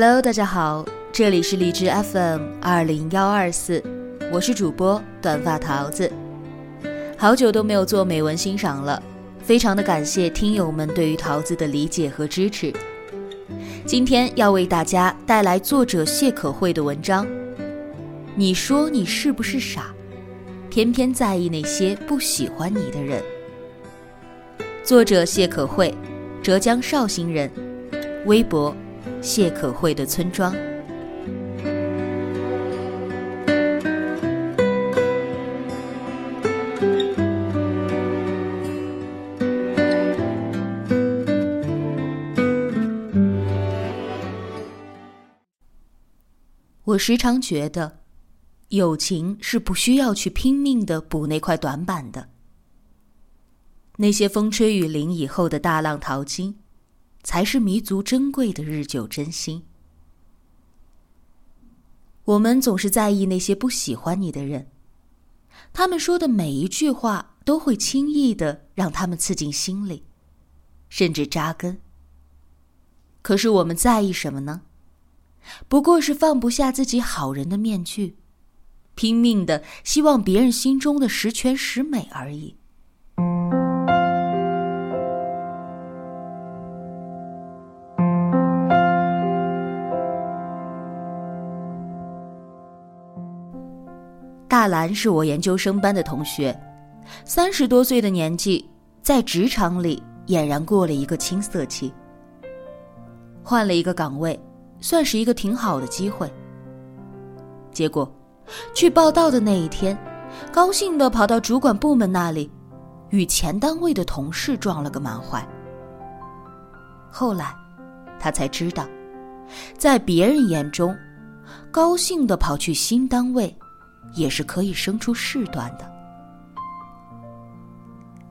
Hello，大家好，这里是荔枝 FM 二零幺二四，我是主播短发桃子。好久都没有做美文欣赏了，非常的感谢听友们对于桃子的理解和支持。今天要为大家带来作者谢可慧的文章。你说你是不是傻，偏偏在意那些不喜欢你的人？作者谢可慧，浙江绍兴人，微博。谢可慧的村庄。我时常觉得，友情是不需要去拼命的补那块短板的。那些风吹雨淋以后的大浪淘金。才是弥足珍贵的日久真心。我们总是在意那些不喜欢你的人，他们说的每一句话都会轻易的让他们刺进心里，甚至扎根。可是我们在意什么呢？不过是放不下自己好人的面具，拼命的希望别人心中的十全十美而已。大兰是我研究生班的同学，三十多岁的年纪，在职场里俨然过了一个青涩期。换了一个岗位，算是一个挺好的机会。结果，去报道的那一天，高兴的跑到主管部门那里，与前单位的同事撞了个满怀。后来，他才知道，在别人眼中，高兴的跑去新单位。也是可以生出事端的。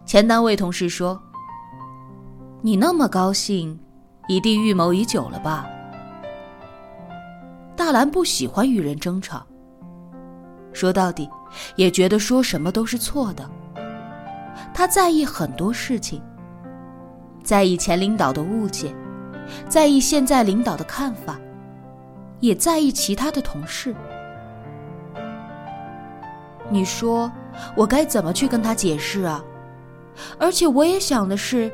前单位同事说：“你那么高兴，一定预谋已久了吧？”大兰不喜欢与人争吵，说到底，也觉得说什么都是错的。他在意很多事情，在意前领导的误解，在意现在领导的看法，也在意其他的同事。你说我该怎么去跟他解释啊？而且我也想的是，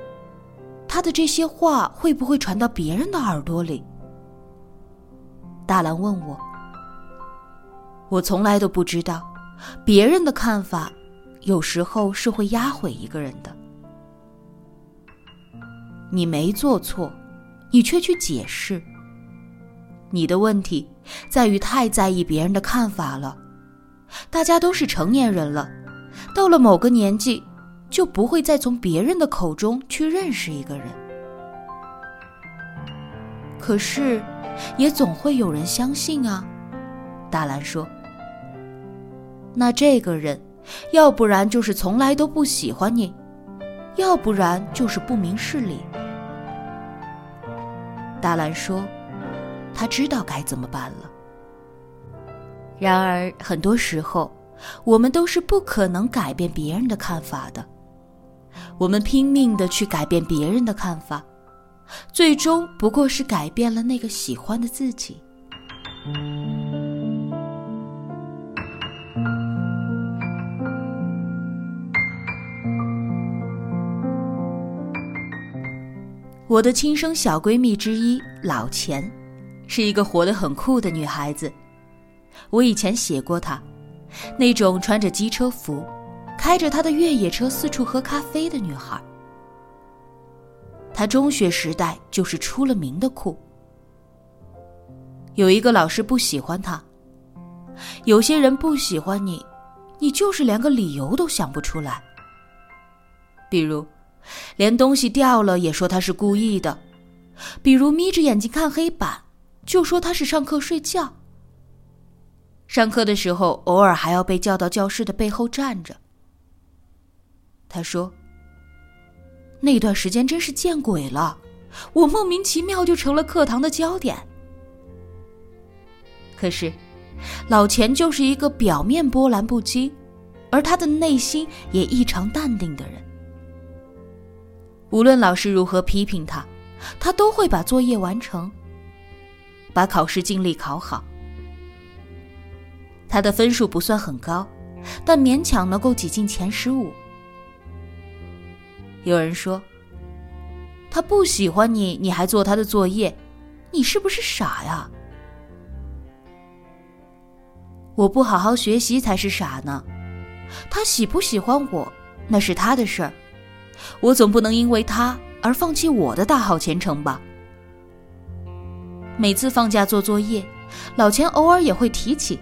他的这些话会不会传到别人的耳朵里？大兰问我，我从来都不知道，别人的看法有时候是会压毁一个人的。你没做错，你却去解释，你的问题在于太在意别人的看法了。大家都是成年人了，到了某个年纪，就不会再从别人的口中去认识一个人。可是，也总会有人相信啊。大兰说：“那这个人，要不然就是从来都不喜欢你，要不然就是不明事理。”大兰说：“他知道该怎么办了。”然而，很多时候，我们都是不可能改变别人的看法的。我们拼命的去改变别人的看法，最终不过是改变了那个喜欢的自己。我的亲生小闺蜜之一老钱，是一个活得很酷的女孩子。我以前写过她，那种穿着机车服，开着她的越野车四处喝咖啡的女孩。她中学时代就是出了名的酷。有一个老师不喜欢她，有些人不喜欢你，你就是连个理由都想不出来。比如，连东西掉了也说他是故意的，比如眯着眼睛看黑板，就说他是上课睡觉。上课的时候，偶尔还要被叫到教室的背后站着。他说：“那段时间真是见鬼了，我莫名其妙就成了课堂的焦点。”可是，老钱就是一个表面波澜不惊，而他的内心也异常淡定的人。无论老师如何批评他，他都会把作业完成，把考试尽力考好。他的分数不算很高，但勉强能够挤进前十五。有人说：“他不喜欢你，你还做他的作业，你是不是傻呀？”我不好好学习才是傻呢。他喜不喜欢我，那是他的事儿，我总不能因为他而放弃我的大好前程吧。每次放假做作业，老钱偶尔也会提起。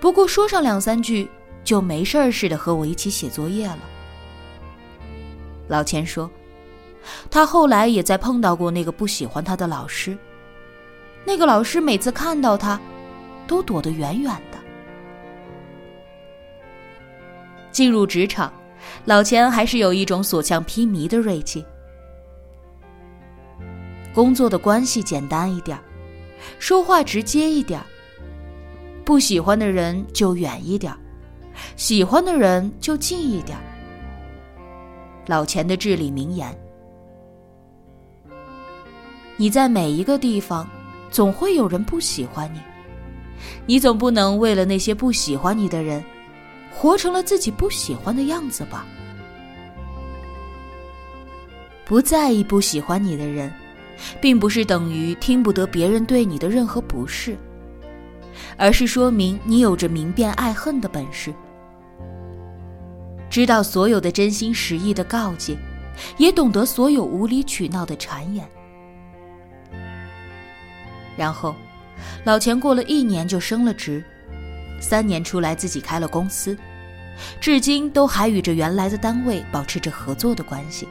不过说上两三句，就没事儿似的和我一起写作业了。老钱说，他后来也在碰到过那个不喜欢他的老师，那个老师每次看到他，都躲得远远的。进入职场，老钱还是有一种所向披靡的锐气。工作的关系简单一点说话直接一点不喜欢的人就远一点喜欢的人就近一点老钱的至理名言：你在每一个地方，总会有人不喜欢你，你总不能为了那些不喜欢你的人，活成了自己不喜欢的样子吧？不在意不喜欢你的人，并不是等于听不得别人对你的任何不是。而是说明你有着明辨爱恨的本事，知道所有的真心实意的告诫，也懂得所有无理取闹的谗言。然后，老钱过了一年就升了职，三年出来自己开了公司，至今都还与着原来的单位保持着合作的关系。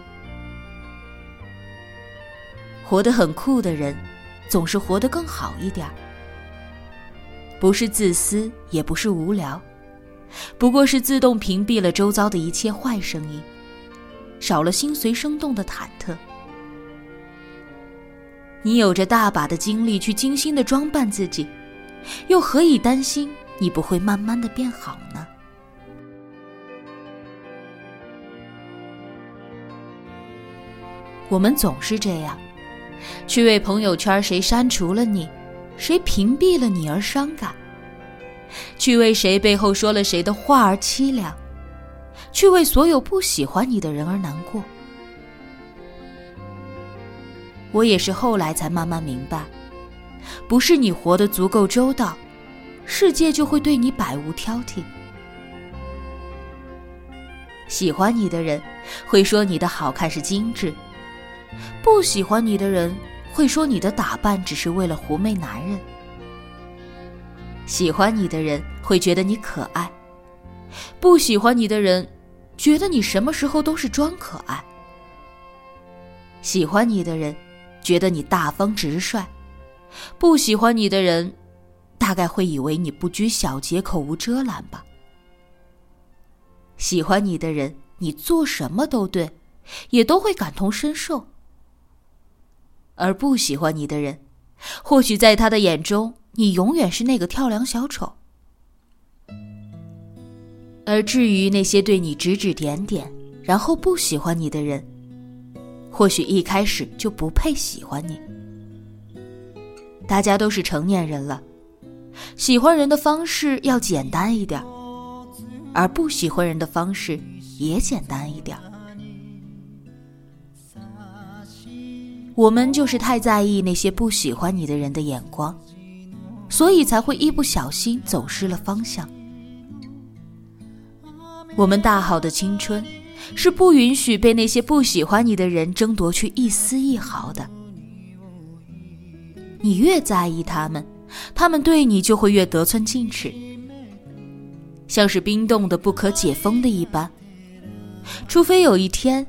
活得很酷的人，总是活得更好一点儿。不是自私，也不是无聊，不过是自动屏蔽了周遭的一切坏声音，少了心随生动的忐忑。你有着大把的精力去精心的装扮自己，又何以担心你不会慢慢的变好呢？我们总是这样，去为朋友圈谁删除了你。谁屏蔽了你而伤感？去为谁背后说了谁的话而凄凉？去为所有不喜欢你的人而难过？我也是后来才慢慢明白，不是你活得足够周到，世界就会对你百无挑剔。喜欢你的人会说你的好看是精致，不喜欢你的人。会说你的打扮只是为了狐媚男人，喜欢你的人会觉得你可爱，不喜欢你的人觉得你什么时候都是装可爱。喜欢你的人觉得你大方直率，不喜欢你的人大概会以为你不拘小节、口无遮拦吧。喜欢你的人，你做什么都对，也都会感同身受。而不喜欢你的人，或许在他的眼中，你永远是那个跳梁小丑。而至于那些对你指指点点，然后不喜欢你的人，或许一开始就不配喜欢你。大家都是成年人了，喜欢人的方式要简单一点，而不喜欢人的方式也简单一点。我们就是太在意那些不喜欢你的人的眼光，所以才会一不小心走失了方向。我们大好的青春，是不允许被那些不喜欢你的人争夺去一丝一毫的。你越在意他们，他们对你就会越得寸进尺，像是冰冻的不可解封的一般。除非有一天。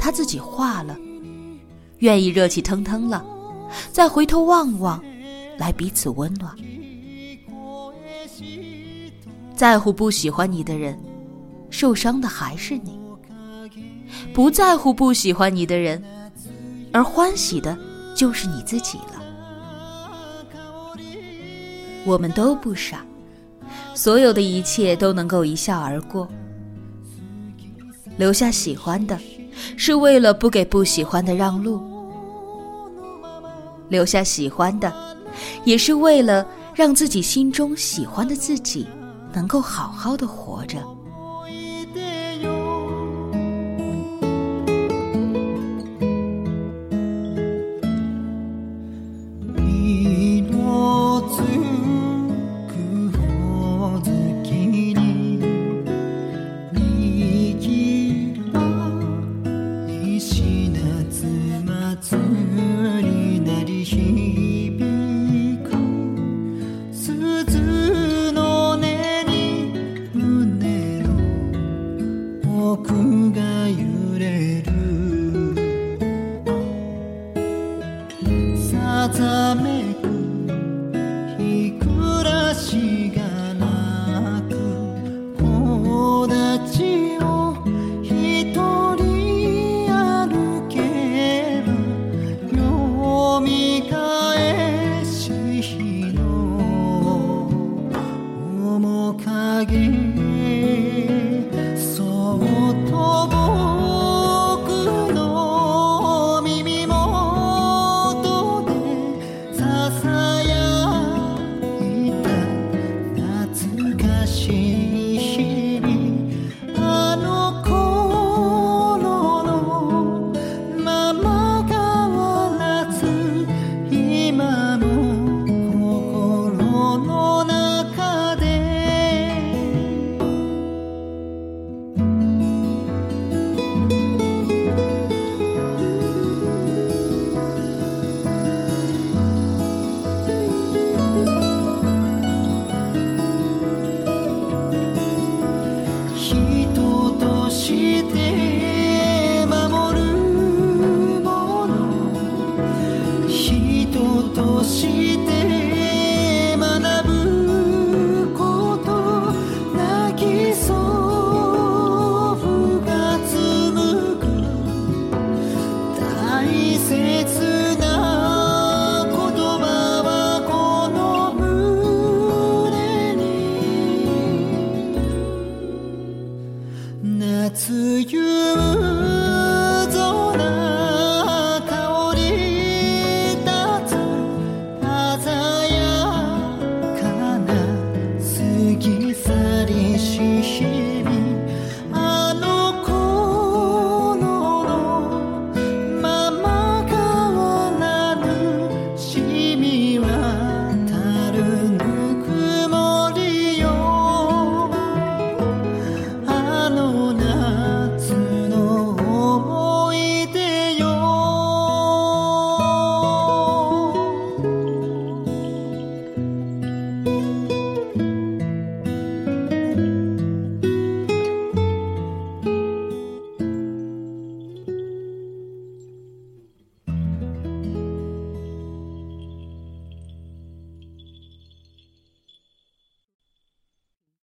他自己化了，愿意热气腾腾了，再回头望望，来彼此温暖。在乎不喜欢你的人，受伤的还是你；不在乎不喜欢你的人，而欢喜的就是你自己了。我们都不傻，所有的一切都能够一笑而过。留下喜欢的，是为了不给不喜欢的让路；留下喜欢的，也是为了让自己心中喜欢的自己能够好好的活着。则灭。